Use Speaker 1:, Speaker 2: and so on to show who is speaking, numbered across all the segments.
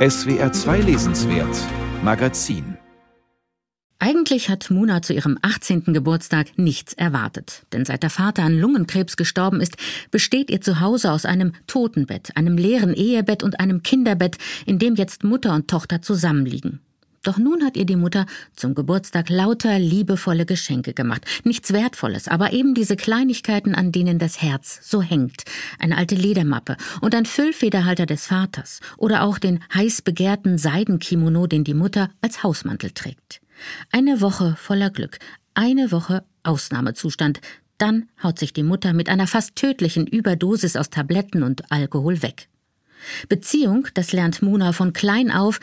Speaker 1: SWR 2 Lesenswert Magazin
Speaker 2: eigentlich hat Muna zu ihrem 18. Geburtstag nichts erwartet. Denn seit der Vater an Lungenkrebs gestorben ist, besteht ihr Zuhause aus einem Totenbett, einem leeren Ehebett und einem Kinderbett, in dem jetzt Mutter und Tochter zusammenliegen. Doch nun hat ihr die Mutter zum Geburtstag lauter liebevolle Geschenke gemacht. Nichts Wertvolles, aber eben diese Kleinigkeiten, an denen das Herz so hängt. Eine alte Ledermappe und ein Füllfederhalter des Vaters oder auch den heiß begehrten Seidenkimono, den die Mutter als Hausmantel trägt. Eine Woche voller Glück, eine Woche Ausnahmezustand, dann haut sich die Mutter mit einer fast tödlichen Überdosis aus Tabletten und Alkohol weg. Beziehung, das lernt Mona von klein auf,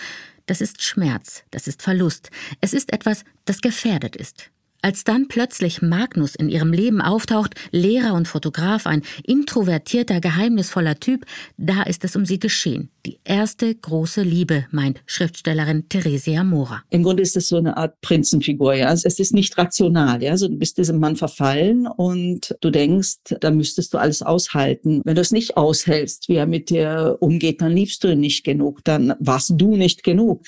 Speaker 2: das ist Schmerz, das ist Verlust, es ist etwas, das gefährdet ist. Als dann plötzlich Magnus in ihrem Leben auftaucht, Lehrer und Fotograf, ein introvertierter, geheimnisvoller Typ, da ist es um sie geschehen. Die erste große Liebe, meint Schriftstellerin Theresia Mora.
Speaker 3: Im Grunde ist es so eine Art Prinzenfigur, ja. Es ist nicht rational, ja. Also du bist diesem Mann verfallen und du denkst, da müsstest du alles aushalten. Wenn du es nicht aushältst, wie er mit dir umgeht, dann liebst du ihn nicht genug, dann warst du nicht genug.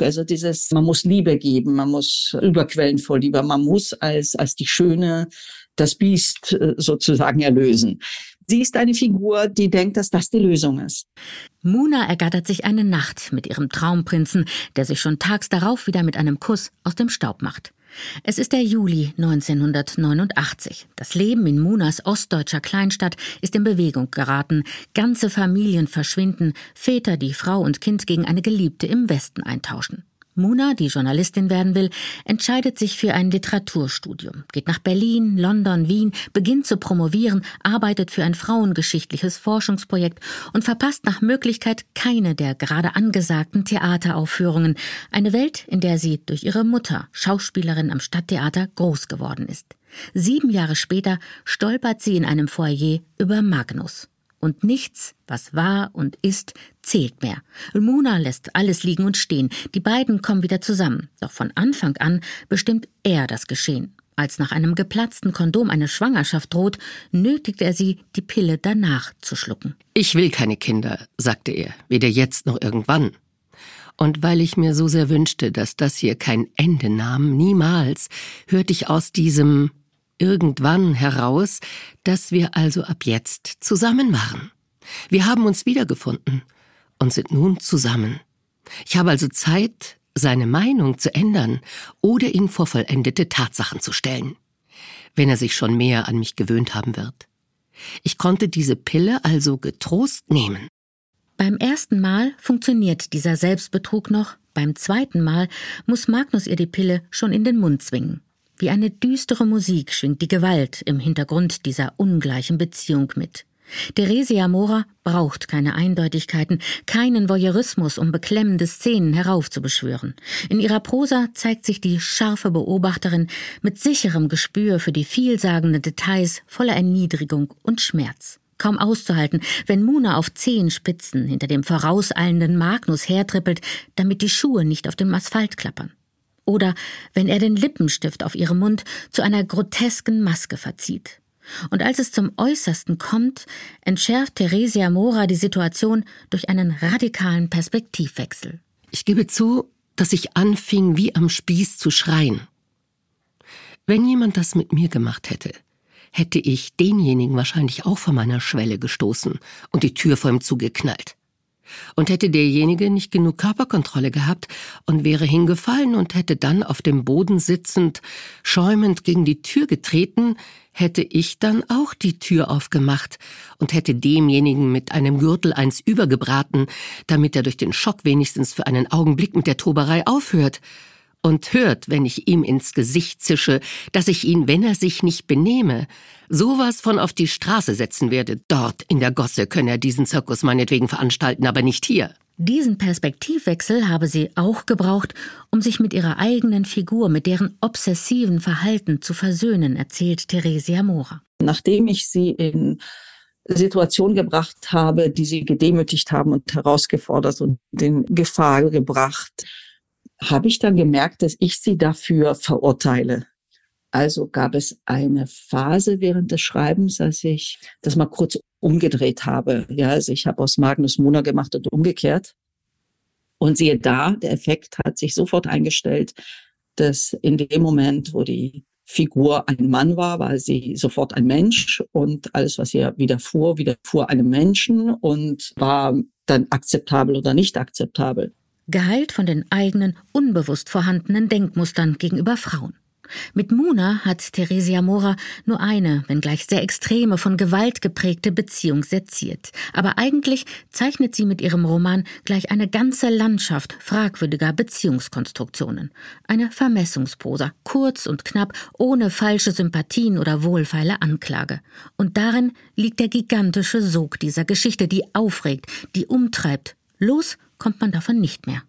Speaker 3: Also dieses, man muss Liebe geben, man muss überquellen vor Liebe, man muss als, als die Schöne das Biest äh, sozusagen erlösen. Sie ist eine Figur, die denkt, dass das die Lösung ist.
Speaker 2: Muna ergattert sich eine Nacht mit ihrem Traumprinzen, der sich schon tags darauf wieder mit einem Kuss aus dem Staub macht. Es ist der Juli 1989. Das Leben in Munas ostdeutscher Kleinstadt ist in Bewegung geraten. Ganze Familien verschwinden, Väter, die Frau und Kind gegen eine Geliebte im Westen eintauschen. Muna, die Journalistin werden will, entscheidet sich für ein Literaturstudium, geht nach Berlin, London, Wien, beginnt zu promovieren, arbeitet für ein frauengeschichtliches Forschungsprojekt und verpasst nach Möglichkeit keine der gerade angesagten Theateraufführungen, eine Welt, in der sie durch ihre Mutter, Schauspielerin am Stadttheater, groß geworden ist. Sieben Jahre später stolpert sie in einem Foyer über Magnus und nichts, was war und ist, zählt mehr. Muna lässt alles liegen und stehen. Die beiden kommen wieder zusammen. Doch von Anfang an bestimmt er das Geschehen. Als nach einem geplatzten Kondom eine Schwangerschaft droht, nötigt er sie, die Pille danach zu schlucken.
Speaker 4: Ich will keine Kinder, sagte er, weder jetzt noch irgendwann. Und weil ich mir so sehr wünschte, dass das hier kein Ende nahm, niemals, hörte ich aus diesem irgendwann heraus, dass wir also ab jetzt zusammen waren. Wir haben uns wiedergefunden und sind nun zusammen. Ich habe also Zeit, seine Meinung zu ändern oder ihn vor vollendete Tatsachen zu stellen, wenn er sich schon mehr an mich gewöhnt haben wird. Ich konnte diese Pille also getrost nehmen.
Speaker 2: Beim ersten Mal funktioniert dieser Selbstbetrug noch, beim zweiten Mal muss Magnus ihr die Pille schon in den Mund zwingen. Wie eine düstere Musik schwingt die Gewalt im Hintergrund dieser ungleichen Beziehung mit. Theresia Mora braucht keine Eindeutigkeiten, keinen Voyeurismus, um beklemmende Szenen heraufzubeschwören. In ihrer Prosa zeigt sich die scharfe Beobachterin mit sicherem Gespür für die vielsagenden Details voller Erniedrigung und Schmerz. Kaum auszuhalten, wenn Muna auf Zehenspitzen hinter dem vorauseilenden Magnus hertrippelt, damit die Schuhe nicht auf dem Asphalt klappern oder wenn er den Lippenstift auf ihrem Mund zu einer grotesken Maske verzieht. Und als es zum Äußersten kommt, entschärft Theresia Mora die Situation durch einen radikalen Perspektivwechsel.
Speaker 4: Ich gebe zu, dass ich anfing, wie am Spieß zu schreien. Wenn jemand das mit mir gemacht hätte, hätte ich denjenigen wahrscheinlich auch vor meiner Schwelle gestoßen und die Tür vor ihm zugeknallt. Und hätte derjenige nicht genug Körperkontrolle gehabt und wäre hingefallen und hätte dann auf dem Boden sitzend, schäumend gegen die Tür getreten, hätte ich dann auch die Tür aufgemacht und hätte demjenigen mit einem Gürtel eins übergebraten, damit er durch den Schock wenigstens für einen Augenblick mit der Toberei aufhört und hört, wenn ich ihm ins Gesicht zische, dass ich ihn, wenn er sich nicht benehme, sowas von auf die Straße setzen werde. Dort in der Gosse könne er diesen Zirkus meinetwegen veranstalten, aber nicht hier.
Speaker 2: Diesen Perspektivwechsel habe sie auch gebraucht, um sich mit ihrer eigenen Figur, mit deren obsessiven Verhalten zu versöhnen, erzählt Theresia Mora.
Speaker 3: Nachdem ich sie in Situationen gebracht habe, die sie gedemütigt haben und herausgefordert und in Gefahr gebracht, habe ich dann gemerkt, dass ich sie dafür verurteile. Also gab es eine Phase während des Schreibens, als ich das mal kurz umgedreht habe. Ja, also ich habe aus Magnus Mona gemacht und umgekehrt. Und siehe da, der Effekt hat sich sofort eingestellt, dass in dem Moment, wo die Figur ein Mann war, war sie sofort ein Mensch und alles, was ihr widerfuhr, widerfuhr einem Menschen und war dann akzeptabel oder nicht akzeptabel.
Speaker 2: Geheilt von den eigenen, unbewusst vorhandenen Denkmustern gegenüber Frauen. Mit Muna hat Theresia Mora nur eine, wenngleich sehr extreme, von Gewalt geprägte Beziehung seziert. Aber eigentlich zeichnet sie mit ihrem Roman gleich eine ganze Landschaft fragwürdiger Beziehungskonstruktionen. Eine Vermessungsprosa, kurz und knapp, ohne falsche Sympathien oder wohlfeile Anklage. Und darin liegt der gigantische Sog dieser Geschichte, die aufregt, die umtreibt. Los kommt man davon nicht mehr.